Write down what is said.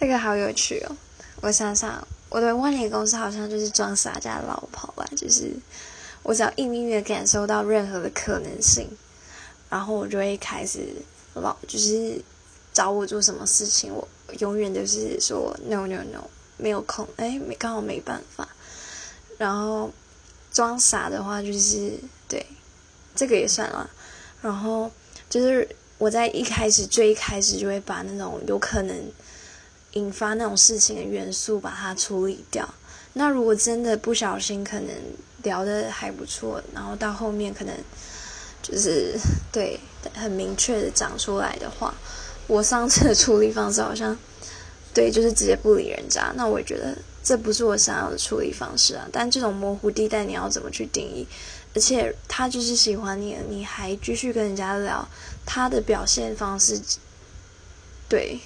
这个好有趣哦！我想想，我的万年公司好像就是装傻加老跑吧，就是我只要一隐约感受到任何的可能性，然后我就会开始老，就是找我做什么事情，我永远都是说 no no no，没有空，哎，没刚好没办法。然后装傻的话，就是对这个也算了。然后就是我在一开始最一开始就会把那种有可能。引发那种事情的元素，把它处理掉。那如果真的不小心，可能聊的还不错，然后到后面可能就是对很明确的讲出来的话，我上次的处理方式好像对，就是直接不理人家。那我觉得这不是我想要的处理方式啊。但这种模糊地带，你要怎么去定义？而且他就是喜欢你，你还继续跟人家聊，他的表现方式对。